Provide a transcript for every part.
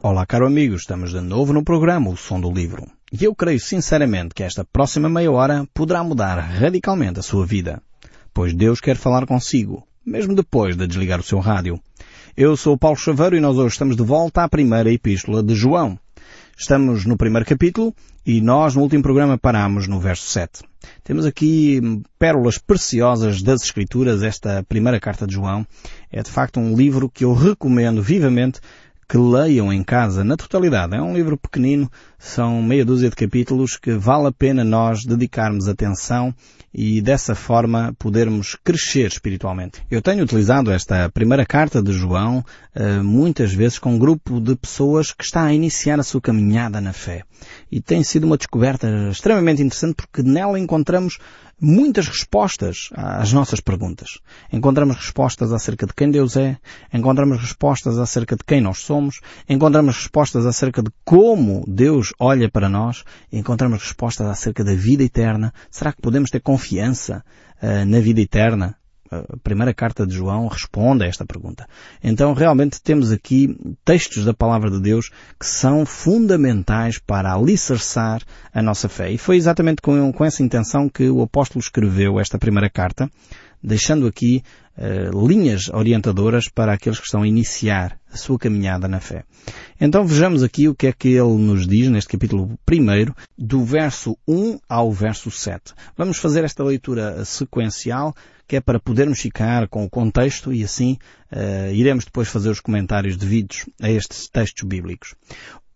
Olá, caro amigo, estamos de novo no programa O Som do Livro. E eu creio sinceramente que esta próxima meia hora poderá mudar radicalmente a sua vida. Pois Deus quer falar consigo, mesmo depois de desligar o seu rádio. Eu sou o Paulo Chaveiro e nós hoje estamos de volta à primeira epístola de João. Estamos no primeiro capítulo e nós no último programa paramos no verso 7. Temos aqui pérolas preciosas das Escrituras. Esta primeira carta de João é de facto um livro que eu recomendo vivamente que leiam em casa na totalidade. É um livro pequenino, são meia dúzia de capítulos que vale a pena nós dedicarmos atenção e dessa forma podermos crescer espiritualmente. Eu tenho utilizado esta primeira carta de João eh, muitas vezes com um grupo de pessoas que está a iniciar a sua caminhada na fé. E tem sido uma descoberta extremamente interessante porque nela encontramos muitas respostas às nossas perguntas. Encontramos respostas acerca de quem Deus é, encontramos respostas acerca de quem nós somos, encontramos respostas acerca de como Deus olha para nós, encontramos respostas acerca da vida eterna. Será que podemos ter confiança uh, na vida eterna? a primeira carta de João responde a esta pergunta. Então realmente temos aqui textos da palavra de Deus que são fundamentais para alicerçar a nossa fé. E foi exatamente com, com essa intenção que o apóstolo escreveu esta primeira carta, deixando aqui uh, linhas orientadoras para aqueles que estão a iniciar a sua caminhada na fé. Então vejamos aqui o que é que ele nos diz neste capítulo 1, do verso 1 ao verso 7. Vamos fazer esta leitura sequencial que é para podermos ficar com o contexto e assim uh, iremos depois fazer os comentários devidos a estes textos bíblicos.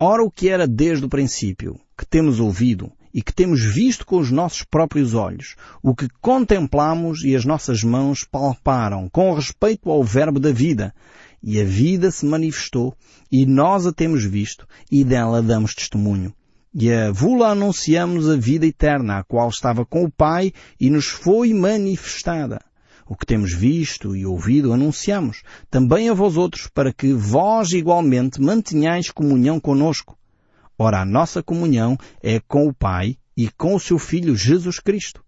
Ora, o que era desde o princípio, que temos ouvido e que temos visto com os nossos próprios olhos, o que contemplamos e as nossas mãos palparam com respeito ao verbo da vida, e a vida se manifestou, e nós a temos visto, e dela damos testemunho. E a vula anunciamos a vida eterna, a qual estava com o Pai e nos foi manifestada. O que temos visto e ouvido anunciamos, também a vós outros, para que vós igualmente mantenhais comunhão conosco. Ora, a nossa comunhão é com o Pai e com o seu Filho Jesus Cristo.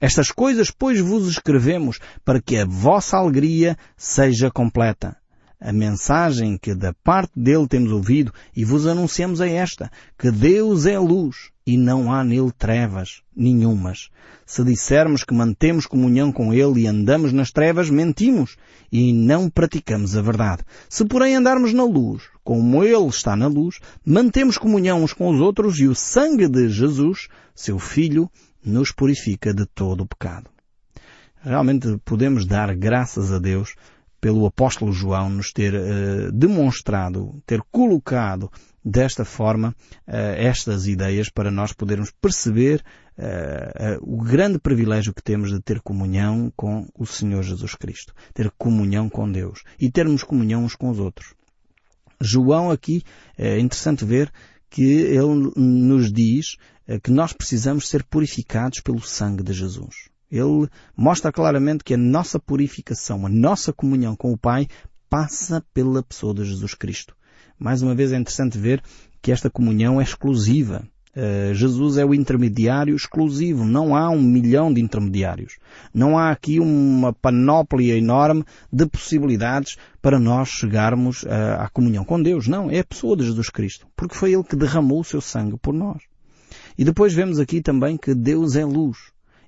Estas coisas, pois, vos escrevemos para que a vossa alegria seja completa. A mensagem que da parte dele temos ouvido e vos anunciamos é esta, que Deus é luz e não há nele trevas nenhumas. Se dissermos que mantemos comunhão com ele e andamos nas trevas, mentimos e não praticamos a verdade. Se porém andarmos na luz, como ele está na luz, mantemos comunhão uns com os outros e o sangue de Jesus, seu Filho, nos purifica de todo o pecado. Realmente podemos dar graças a Deus pelo apóstolo João nos ter uh, demonstrado, ter colocado desta forma uh, estas ideias para nós podermos perceber uh, o grande privilégio que temos de ter comunhão com o Senhor Jesus Cristo, ter comunhão com Deus e termos comunhão uns com os outros. João aqui é interessante ver que ele nos diz que nós precisamos ser purificados pelo sangue de Jesus. Ele mostra claramente que a nossa purificação, a nossa comunhão com o Pai passa pela pessoa de Jesus Cristo. Mais uma vez é interessante ver que esta comunhão é exclusiva. Uh, Jesus é o intermediário exclusivo. Não há um milhão de intermediários. Não há aqui uma panóplia enorme de possibilidades para nós chegarmos uh, à comunhão com Deus. Não, é a pessoa de Jesus Cristo. Porque foi Ele que derramou o seu sangue por nós. E depois vemos aqui também que Deus é luz.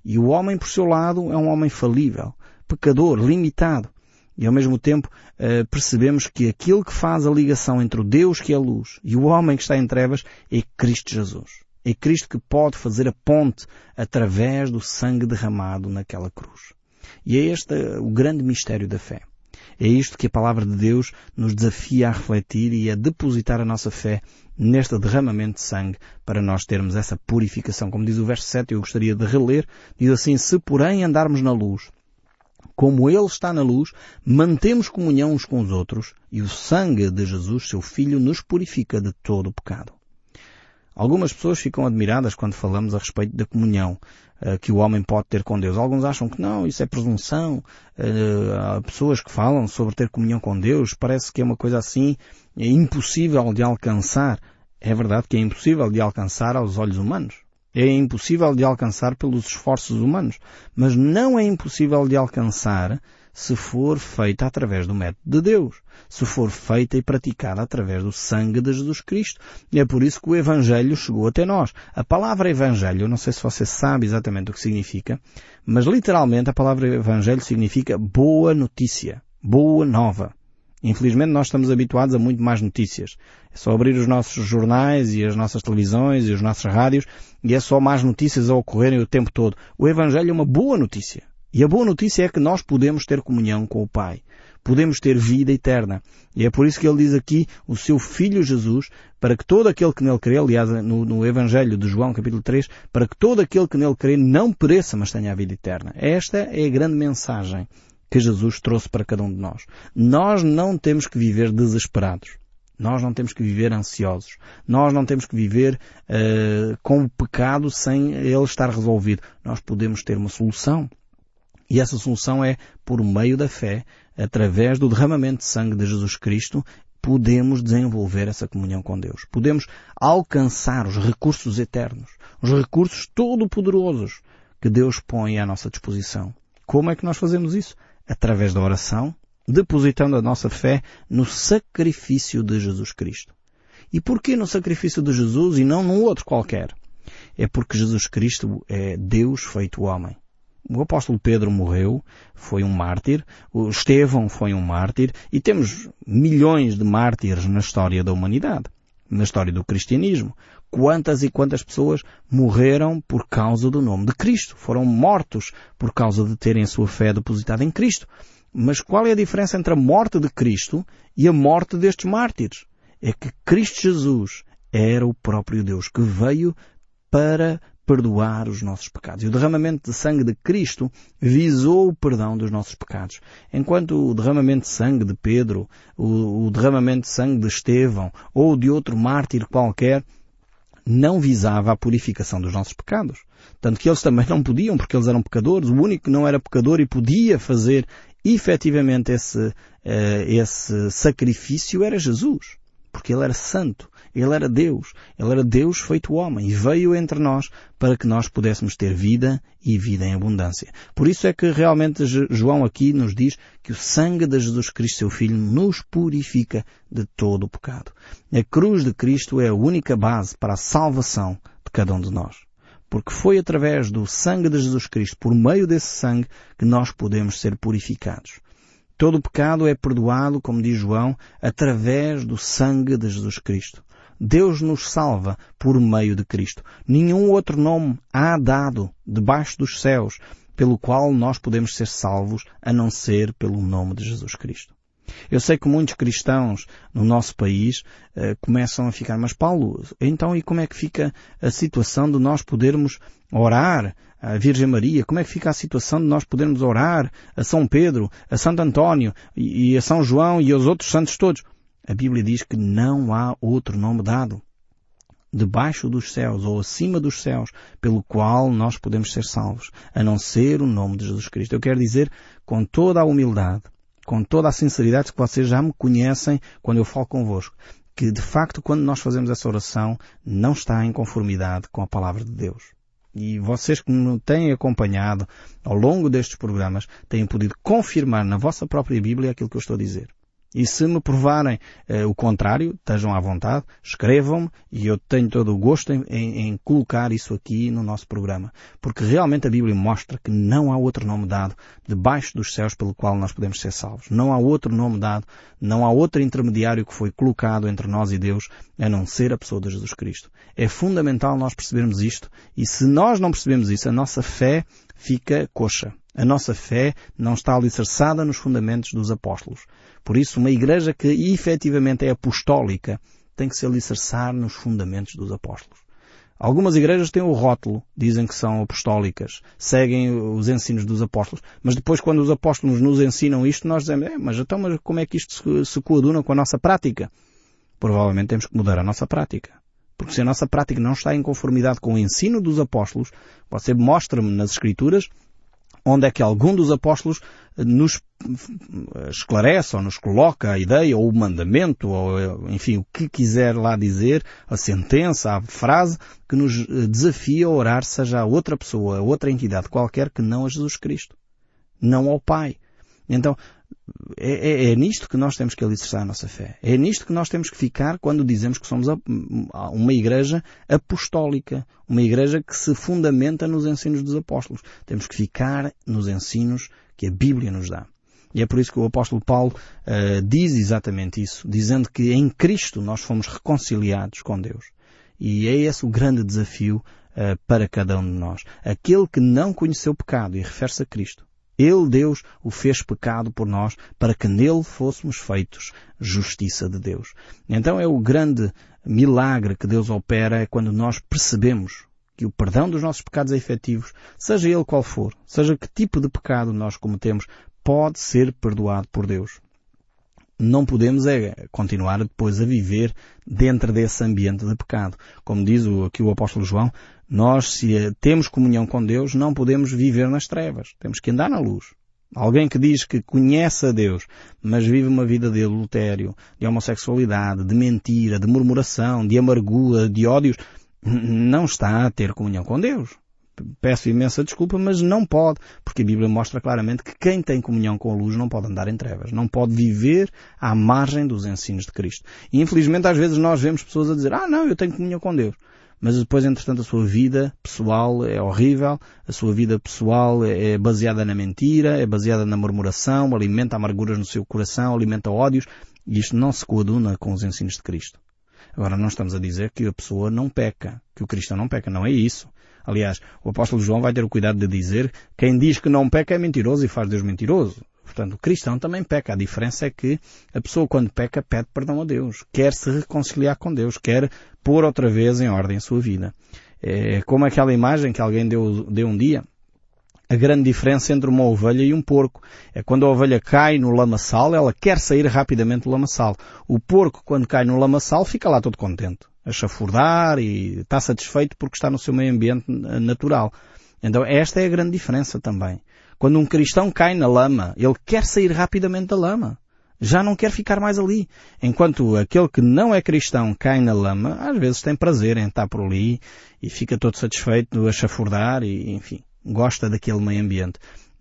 E o homem, por seu lado, é um homem falível, pecador, limitado. E ao mesmo tempo eh, percebemos que aquilo que faz a ligação entre o Deus que é luz e o homem que está em trevas é Cristo Jesus. É Cristo que pode fazer a ponte através do sangue derramado naquela cruz. E é este o grande mistério da fé. É isto que a palavra de Deus nos desafia a refletir e a depositar a nossa fé neste derramamento de sangue para nós termos essa purificação. Como diz o verso 7, eu gostaria de reler, diz assim, se porém andarmos na luz, como Ele está na luz, mantemos comunhão uns com os outros e o sangue de Jesus, seu Filho, nos purifica de todo o pecado. Algumas pessoas ficam admiradas quando falamos a respeito da comunhão uh, que o homem pode ter com Deus. Alguns acham que não, isso é presunção. Uh, há pessoas que falam sobre ter comunhão com Deus, parece que é uma coisa assim é impossível de alcançar. É verdade que é impossível de alcançar aos olhos humanos. É impossível de alcançar pelos esforços humanos. Mas não é impossível de alcançar se for feita através do método de Deus, se for feita e praticada através do sangue de Jesus Cristo. É por isso que o Evangelho chegou até nós. A palavra Evangelho, não sei se você sabe exatamente o que significa, mas literalmente a palavra Evangelho significa boa notícia, boa nova. Infelizmente nós estamos habituados a muito mais notícias. É só abrir os nossos jornais e as nossas televisões e os nossos rádios e é só mais notícias a ocorrerem o tempo todo. O Evangelho é uma boa notícia. E a boa notícia é que nós podemos ter comunhão com o Pai. Podemos ter vida eterna. E é por isso que ele diz aqui o seu Filho Jesus, para que todo aquele que nele crê, aliás, no, no Evangelho de João, capítulo 3, para que todo aquele que nele crê não pereça, mas tenha a vida eterna. Esta é a grande mensagem que Jesus trouxe para cada um de nós. Nós não temos que viver desesperados. Nós não temos que viver ansiosos. Nós não temos que viver uh, com o pecado sem ele estar resolvido. Nós podemos ter uma solução. E essa solução é por meio da fé, através do derramamento de sangue de Jesus Cristo, podemos desenvolver essa comunhão com Deus. Podemos alcançar os recursos eternos, os recursos todo-poderosos que Deus põe à nossa disposição. Como é que nós fazemos isso? Através da oração, depositando a nossa fé no sacrifício de Jesus Cristo. E porquê no sacrifício de Jesus e não num outro qualquer? É porque Jesus Cristo é Deus feito homem. O apóstolo Pedro morreu, foi um mártir, o Estevão foi um mártir, e temos milhões de mártires na história da humanidade, na história do cristianismo. Quantas e quantas pessoas morreram por causa do nome de Cristo? Foram mortos por causa de terem a sua fé depositada em Cristo. Mas qual é a diferença entre a morte de Cristo e a morte destes mártires? É que Cristo Jesus era o próprio Deus que veio para perdoar os nossos pecados. E o derramamento de sangue de Cristo visou o perdão dos nossos pecados. Enquanto o derramamento de sangue de Pedro, o, derramamento de sangue de Estevão ou de outro mártir qualquer não visava a purificação dos nossos pecados. Tanto que eles também não podiam, porque eles eram pecadores. O único que não era pecador e podia fazer efetivamente esse, uh, esse sacrifício era Jesus. Porque ele era santo. Ele era Deus. Ele era Deus feito homem e veio entre nós para que nós pudéssemos ter vida e vida em abundância. Por isso é que realmente João aqui nos diz que o sangue de Jesus Cristo, seu Filho, nos purifica de todo o pecado. A cruz de Cristo é a única base para a salvação de cada um de nós. Porque foi através do sangue de Jesus Cristo, por meio desse sangue, que nós podemos ser purificados. Todo o pecado é perdoado, como diz João, através do sangue de Jesus Cristo. Deus nos salva por meio de Cristo. Nenhum outro nome há dado debaixo dos céus pelo qual nós podemos ser salvos a não ser pelo nome de Jesus Cristo. Eu sei que muitos cristãos no nosso país uh, começam a ficar, mas Paulo, então e como é que fica a situação de nós podermos orar a Virgem Maria? Como é que fica a situação de nós podermos orar a São Pedro, a Santo António e, a São João e aos outros santos todos? A Bíblia diz que não há outro nome dado debaixo dos céus ou acima dos céus pelo qual nós podemos ser salvos, a não ser o nome de Jesus Cristo. Eu quero dizer com toda a humildade, com toda a sinceridade que vocês já me conhecem quando eu falo convosco, que de facto quando nós fazemos essa oração não está em conformidade com a palavra de Deus. E vocês que me têm acompanhado ao longo destes programas têm podido confirmar na vossa própria Bíblia aquilo que eu estou a dizer. E se me provarem uh, o contrário, estejam à vontade, escrevam-me e eu tenho todo o gosto em, em, em, colocar isso aqui no nosso programa. Porque realmente a Bíblia mostra que não há outro nome dado debaixo dos céus pelo qual nós podemos ser salvos. Não há outro nome dado, não há outro intermediário que foi colocado entre nós e Deus a não ser a pessoa de Jesus Cristo. É fundamental nós percebermos isto e se nós não percebemos isso, a nossa fé fica coxa. A nossa fé não está alicerçada nos fundamentos dos apóstolos. Por isso, uma igreja que efetivamente é apostólica tem que se alicerçar nos fundamentos dos apóstolos. Algumas igrejas têm o rótulo, dizem que são apostólicas, seguem os ensinos dos apóstolos, mas depois quando os apóstolos nos ensinam isto, nós dizemos, é, mas então mas como é que isto se, se coaduna com a nossa prática? Provavelmente temos que mudar a nossa prática. Porque se a nossa prática não está em conformidade com o ensino dos apóstolos, você mostra-me nas Escrituras onde é que algum dos apóstolos nos esclarece ou nos coloca a ideia ou o mandamento ou enfim o que quiser lá dizer, a sentença, a frase que nos desafia a orar seja a outra pessoa, a outra entidade qualquer que não a Jesus Cristo. Não ao Pai. Então, é, é, é, nisto que nós temos que alicerçar a nossa fé. É nisto que nós temos que ficar quando dizemos que somos uma igreja apostólica, uma igreja que se fundamenta nos ensinos dos apóstolos. Temos que ficar nos ensinos que a Bíblia nos dá. E é por isso que o apóstolo Paulo uh, diz exatamente isso, dizendo que em Cristo nós fomos reconciliados com Deus. E é esse o grande desafio uh, para cada um de nós. Aquele que não conheceu o pecado e refere-se a Cristo, ele, Deus, o fez pecado por nós para que nele fôssemos feitos justiça de Deus. Então é o grande milagre que Deus opera é quando nós percebemos que o perdão dos nossos pecados é efetivos, seja ele qual for, seja que tipo de pecado nós cometemos, pode ser perdoado por Deus. Não podemos é continuar depois a viver dentro desse ambiente de pecado. Como diz aqui o apóstolo João, nós, se eh, temos comunhão com Deus, não podemos viver nas trevas. Temos que andar na luz. Alguém que diz que conhece a Deus, mas vive uma vida de adultério, de homossexualidade, de mentira, de murmuração, de amargura, de ódios, não está a ter comunhão com Deus. Peço imensa desculpa, mas não pode, porque a Bíblia mostra claramente que quem tem comunhão com a luz não pode andar em trevas, não pode viver à margem dos ensinos de Cristo. E infelizmente às vezes nós vemos pessoas a dizer, ah não, eu tenho comunhão com Deus mas depois, entretanto, a sua vida pessoal é horrível, a sua vida pessoal é baseada na mentira, é baseada na murmuração, alimenta amarguras no seu coração, alimenta ódios, e isto não se coaduna com os ensinos de Cristo. Agora, não estamos a dizer que a pessoa não peca, que o cristão não peca, não é isso. Aliás, o apóstolo João vai ter o cuidado de dizer quem diz que não peca é mentiroso e faz Deus mentiroso. Portanto, o cristão também peca. A diferença é que a pessoa quando peca pede perdão a Deus, quer se reconciliar com Deus, quer pôr outra vez em ordem a sua vida. É como aquela imagem que alguém deu, deu um dia. A grande diferença entre uma ovelha e um porco é quando a ovelha cai no lamaçal, ela quer sair rapidamente do lamaçal. O porco, quando cai no lamaçal, fica lá todo contente, a chafurdar e está satisfeito porque está no seu meio ambiente natural. Então esta é a grande diferença também. Quando um cristão cai na lama, ele quer sair rapidamente da lama. Já não quer ficar mais ali. Enquanto aquele que não é cristão cai na lama, às vezes tem prazer em estar por ali e fica todo satisfeito a chafurdar e, enfim, gosta daquele meio ambiente.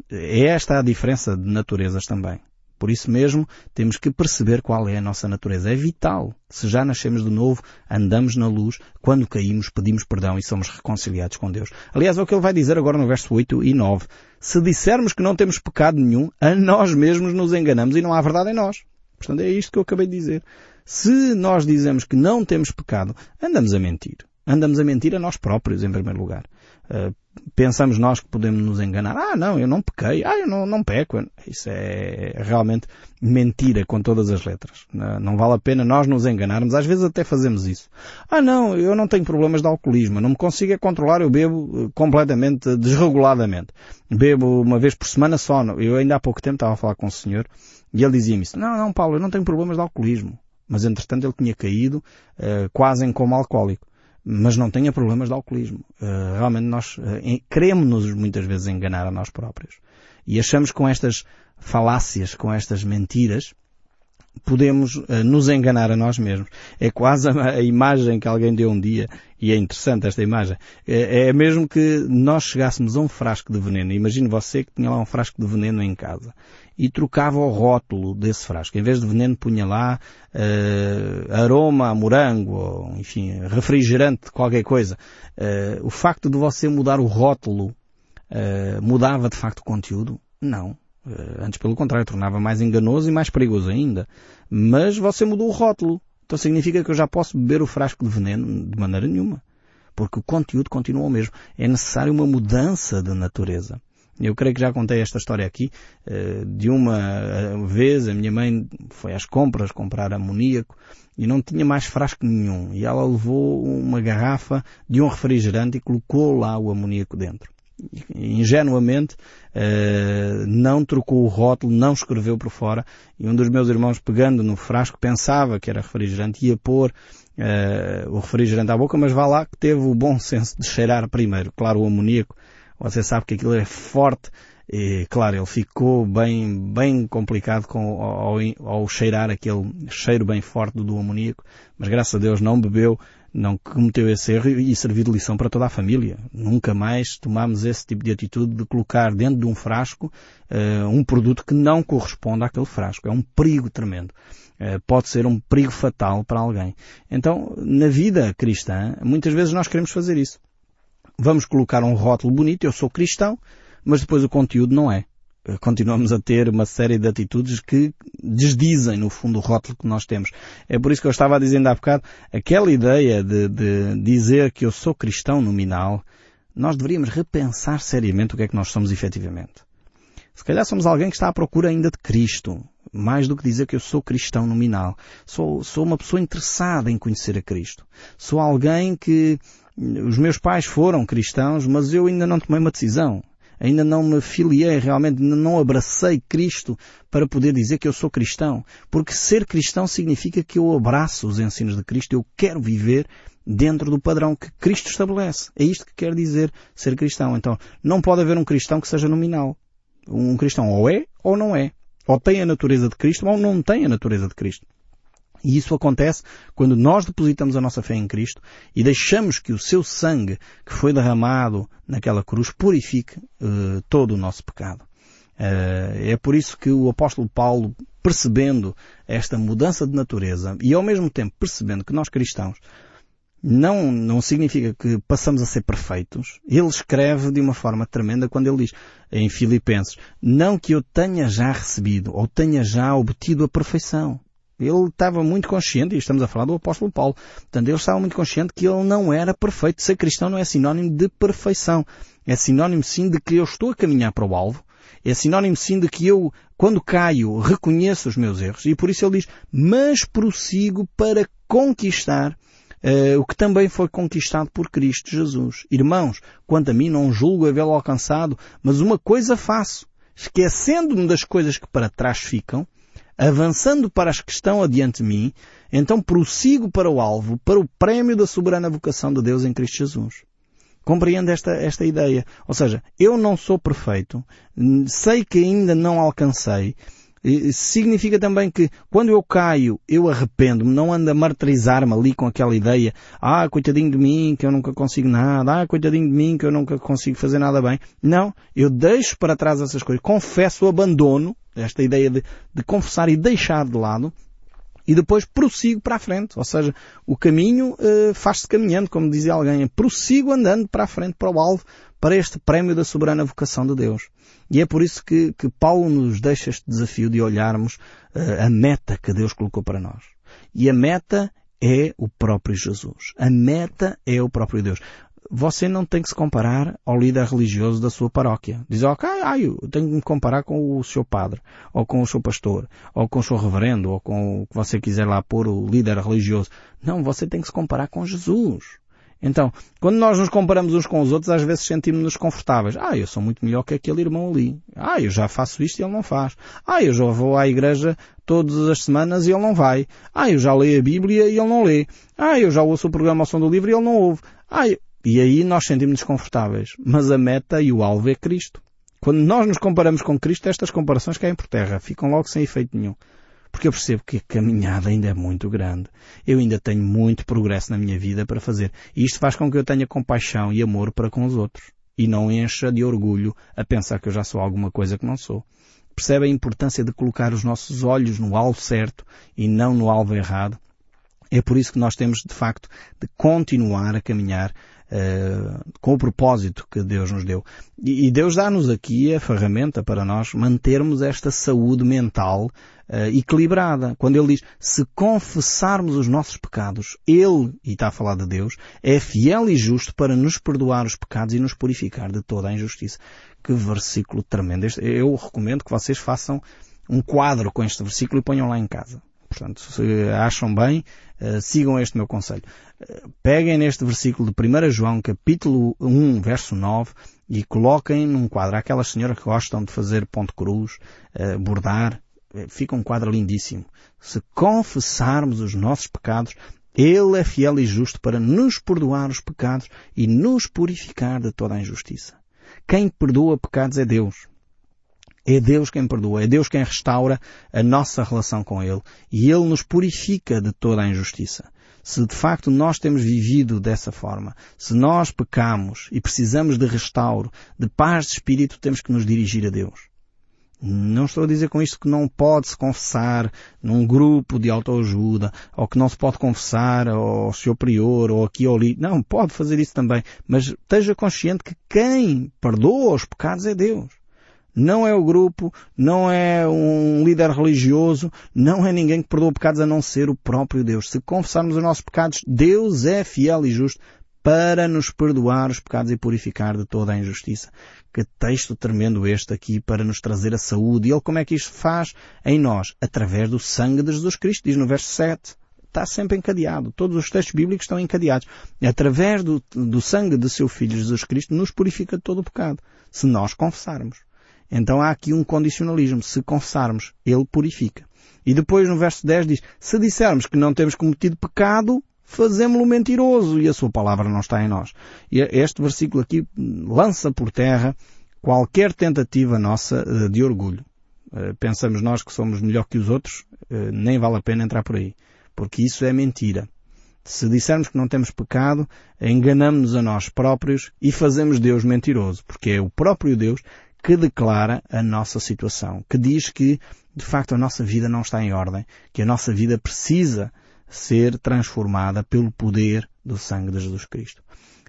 É esta a diferença de naturezas também. Por isso mesmo, temos que perceber qual é a nossa natureza. É vital. Se já nascemos de novo, andamos na luz, quando caímos, pedimos perdão e somos reconciliados com Deus. Aliás, é o que ele vai dizer agora no verso 8 e 9. Se dissermos que não temos pecado nenhum, a nós mesmos nos enganamos e não há verdade em nós. Portanto, é isto que eu acabei de dizer. Se nós dizemos que não temos pecado, andamos a mentir. Andamos a mentir a nós próprios, em primeiro lugar. Uh, pensamos nós que podemos nos enganar. Ah, não, eu não pequei. Ah, eu não, não peco. Isso é realmente mentira com todas as letras. Não, vale a pena nós nos enganarmos. Às vezes até fazemos isso. Ah, não, eu não tenho problemas de alcoolismo. Não me consigo é controlar. Eu bebo eh, completamente desreguladamente. Bebo uma vez por semana só. Eu ainda há pouco tempo estava a falar com o senhor e ele dizia-me isso. Não, não, Paulo, eu não tenho problemas de alcoolismo. Mas entretanto ele tinha caído uh, quase em coma alcoólico mas não tenha problemas de alcoolismo. Uh, realmente nós uh, queremos-nos muitas vezes enganar a nós próprios. E achamos com estas falácias, com estas mentiras, podemos uh, nos enganar a nós mesmos. É quase a, a, imagem que alguém deu um dia, e é interessante esta imagem, é, é mesmo que nós chegássemos a um frasco de veneno. Imagine você que tinha lá um frasco de veneno em casa e trocava o rótulo desse frasco. Em vez de veneno punha lá uh, aroma a morango, ou, enfim, refrigerante, qualquer coisa. Uh, o facto de você mudar o rótulo uh, mudava de facto o conteúdo? Não. antes pelo contrário, tornava mais enganoso e mais perigoso ainda. Mas você mudou o rótulo. Então significa que eu já posso beber o frasco de veneno de maneira nenhuma. Porque o conteúdo continua o mesmo. É necessário uma mudança de natureza. Eu creio que já contei esta história aqui. Eh, de uma eh, vez a minha mãe foi às compras comprar amoníaco e não tinha mais frasco nenhum. E ela levou uma garrafa de um refrigerante e colocou lá o amoníaco dentro. Ingenuamente eh, não trocou o rótulo, não escreveu por fora e um dos meus irmãos pegando no frasco pensava que era refrigerante ia pôr o refrigerante à boca, mas vá lá que teve o bom senso de cheirar primeiro, claro, o amoníaco você sabe que aquilo é forte E, claro, ele ficou bem, bem complicado com, ao, ao cheirar aquele cheiro bem forte do amoníaco, mas graças a Deus não bebeu, não cometeu esse erro e serviu de lição para toda a família. Nunca mais tomamos esse tipo de atitude de colocar dentro de um frasco uh, um produto que não corresponde àquele frasco. É um perigo tremendo. Uh, pode ser um perigo fatal para alguém. Então, na vida cristã, muitas vezes nós queremos fazer isso. Vamos colocar um rótulo bonito, eu sou cristão, mas depois o conteúdo não é. Continuamos a ter uma série de atitudes que desdizem, no fundo, o rótulo que nós temos. É por isso que eu estava dizendo há bocado, aquela ideia de, de dizer que eu sou cristão nominal, nós deveríamos repensar seriamente o que é que nós somos efetivamente. Se calhar somos alguém que está à procura ainda de Cristo, mais do que dizer que eu sou cristão nominal. Sou, sou uma pessoa interessada em conhecer a Cristo. Sou alguém que os meus pais foram cristãos, mas eu ainda não tomei uma decisão ainda não me filiei realmente, ainda não abracei Cristo para poder dizer que eu sou cristão. Porque ser cristão significa que eu abraço os ensinos de Cristo, eu quero viver dentro do padrão que Cristo estabelece. É isto que quer dizer ser cristão. Então, não pode haver um cristão que seja nominal. Um cristão ou é ou não é. Ou tem a natureza de Cristo ou não tem a natureza de Cristo. E isso acontece quando nós depositamos a nossa fé em Cristo e deixamos que o seu sangue que foi derramado naquela cruz purifique uh, todo o nosso pecado. Uh, é por isso que o apóstolo Paulo, percebendo esta mudança de natureza e ao mesmo tempo percebendo que nós cristãos não, não significa que passamos a ser perfeitos. Ele escreve de uma forma tremenda quando ele diz em Filipenses, não que eu tenha já recebido ou tenha já obtido a perfeição. Ele estava muito consciente, e estamos a falar do apóstolo Paulo, portanto ele estava muito consciente que ele não era perfeito. Ser cristão não é sinónimo de perfeição. É sinónimo sim de que eu estou a caminhar para o alvo. É sinónimo sim de que eu, quando caio, reconheço os meus erros. E por isso ele diz, mas prossigo para conquistar uh, o que também foi conquistado por Cristo Jesus. Irmãos, quanto a mim não julgo havê-lo alcançado, mas uma coisa faço, esquecendo-me das coisas que para trás ficam avançando para as que estão adiante de mim, então prossigo para o alvo, para o prémio da soberana vocação de Deus em Cristo Jesus. Compreende esta, esta ideia? Ou seja, eu não sou perfeito, sei que ainda não alcancei, significa também que quando eu caio, eu arrependo-me, não ando a martirizar-me ali com aquela ideia, ah, coitadinho de mim, que eu nunca consigo nada, ah, coitadinho de mim, que eu nunca consigo fazer nada bem. Não, eu deixo para trás essas coisas, confesso abandono, esta ideia de, de confessar e deixar de lado, e depois prossigo para a frente. Ou seja, o caminho uh, faz-se caminhando, como dizia alguém. Prossigo andando para a frente, para o alvo, para este prémio da soberana vocação de Deus. E é por isso que, que Paulo nos deixa este desafio de olharmos uh, a meta que Deus colocou para nós. E a meta é o próprio Jesus. A meta é o próprio Deus você não tem que se comparar ao líder religioso da sua paróquia. Diz, ok, ah, eu tenho que me comparar com o seu padre, ou com o seu pastor, ou com o seu reverendo, ou com o que você quiser lá pôr o líder religioso. Não, você tem que se comparar com Jesus. Então, quando nós nos comparamos uns com os outros, às vezes sentimos-nos confortáveis. Ah, eu sou muito melhor que aquele irmão ali. Ah, eu já faço isto e ele não faz. Ah, eu já vou à igreja todas as semanas e ele não vai. Ah, eu já leio a Bíblia e ele não lê. Ah, eu já ouço o programa ao som do livro e ele não ouve. Ah. E aí nós sentimos desconfortáveis. Mas a meta e o alvo é Cristo. Quando nós nos comparamos com Cristo, estas comparações caem por terra. Ficam logo sem efeito nenhum. Porque eu percebo que a caminhada ainda é muito grande. Eu ainda tenho muito progresso na minha vida para fazer. E isto faz com que eu tenha compaixão e amor para com os outros. E não encha de orgulho a pensar que eu já sou alguma coisa que não sou. Percebe a importância de colocar os nossos olhos no alvo certo e não no alvo errado? É por isso que nós temos, de facto, de continuar a caminhar uh, com o propósito que Deus nos deu. E, e Deus dá-nos aqui a ferramenta para nós mantermos esta saúde mental uh, equilibrada. Quando Ele diz, se confessarmos os nossos pecados, Ele, e está a falar de Deus, é fiel e justo para nos perdoar os pecados e nos purificar de toda a injustiça. Que versículo tremendo. Eu recomendo que vocês façam um quadro com este versículo e ponham lá em casa. Portanto, se acham bem, uh, sigam este meu conselho. Uh, peguem neste versículo de 1 João, capítulo 1, verso 9, e coloquem num quadro. Aquelas senhoras que gostam de fazer ponto cruz, uh, bordar, fica um quadro lindíssimo. Se confessarmos os nossos pecados, Ele é fiel e justo para nos perdoar os pecados e nos purificar de toda a injustiça. Quem perdoa pecados é Deus. É Deus quem perdoa, é Deus quem restaura a nossa relação com Ele e Ele nos purifica de toda a injustiça. Se de facto nós temos vivido dessa forma, se nós pecamos e precisamos de restauro, de paz de espírito, temos que nos dirigir a Deus. Não estou a dizer com isto que não pode-se confessar num grupo de autoajuda, ou que não se pode confessar ao seu prior, ou aqui ou ali. Não, pode fazer isso também. Mas esteja consciente que quem perdoa os pecados é Deus. Não é o grupo, não é um líder religioso, não é ninguém que perdoa pecados a não ser o próprio Deus. Se confessarmos os nossos pecados, Deus é fiel e justo para nos perdoar os pecados e purificar de toda a injustiça. Que texto tremendo este aqui para nos trazer a saúde. E ele como é que isto faz em nós? Através do sangue de Jesus Cristo, diz no verso 7 está sempre encadeado. Todos os textos bíblicos estão encadeados. Através do, do, sangue de seu Filho Jesus Cristo nos purifica de todo o pecado. Se nós confessarmos. Então há aqui um condicionalismo. Se confessarmos, Ele purifica. E depois no verso 10 diz, se dissermos que não temos cometido pecado, fazemos-lo mentiroso e a sua palavra não está em nós. E este versículo aqui lança por terra qualquer tentativa nossa eh, de orgulho. Eh, pensamos nós que somos melhor que os outros, eh, nem vale a pena entrar por aí. Porque isso é mentira. Se dissermos que não temos pecado, enganamos-nos a nós próprios e fazemos Deus mentiroso, porque é o próprio Deus que declara a nossa situação, que diz que, de facto, a nossa vida não está em ordem, que a nossa vida precisa ser transformada pelo poder do sangue de Jesus Cristo.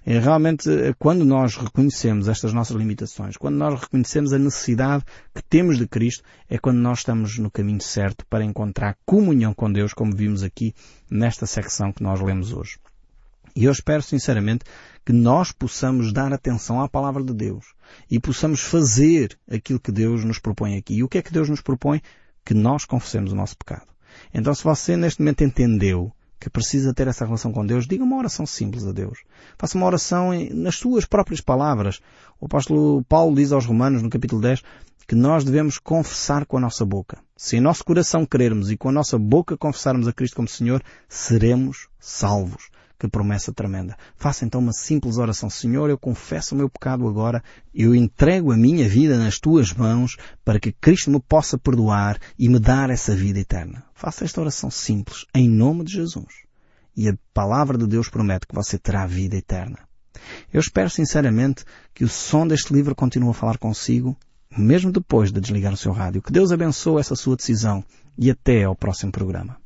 É realmente quando nós reconhecemos estas nossas limitações, quando nós reconhecemos a necessidade que temos de Cristo, é quando nós estamos no caminho certo para encontrar comunhão com Deus, como vimos aqui nesta secção que nós lemos hoje. E eu espero sinceramente que nós possamos dar atenção à palavra de Deus e possamos fazer aquilo que Deus nos propõe aqui. E o que é que Deus nos propõe? Que nós confessemos o nosso pecado. Então se você neste momento entendeu que precisa ter essa relação com Deus, diga uma oração simples a Deus. Faça uma oração nas suas próprias palavras. O apóstolo Paulo diz aos Romanos, no capítulo 10, que nós devemos confessar com a nossa boca. Se em nosso coração crermos e com a nossa boca confessarmos a Cristo como Senhor, seremos salvos. Que promessa tremenda. Faça então uma simples oração. Senhor, eu confesso o meu pecado agora. Eu entrego a minha vida nas tuas mãos para que Cristo me possa perdoar e me dar essa vida eterna. Faça esta oração simples, em nome de Jesus. E a palavra de Deus promete que você terá vida eterna. Eu espero sinceramente que o som deste livro continue a falar consigo, mesmo depois de desligar o seu rádio. Que Deus abençoe essa sua decisão e até ao próximo programa.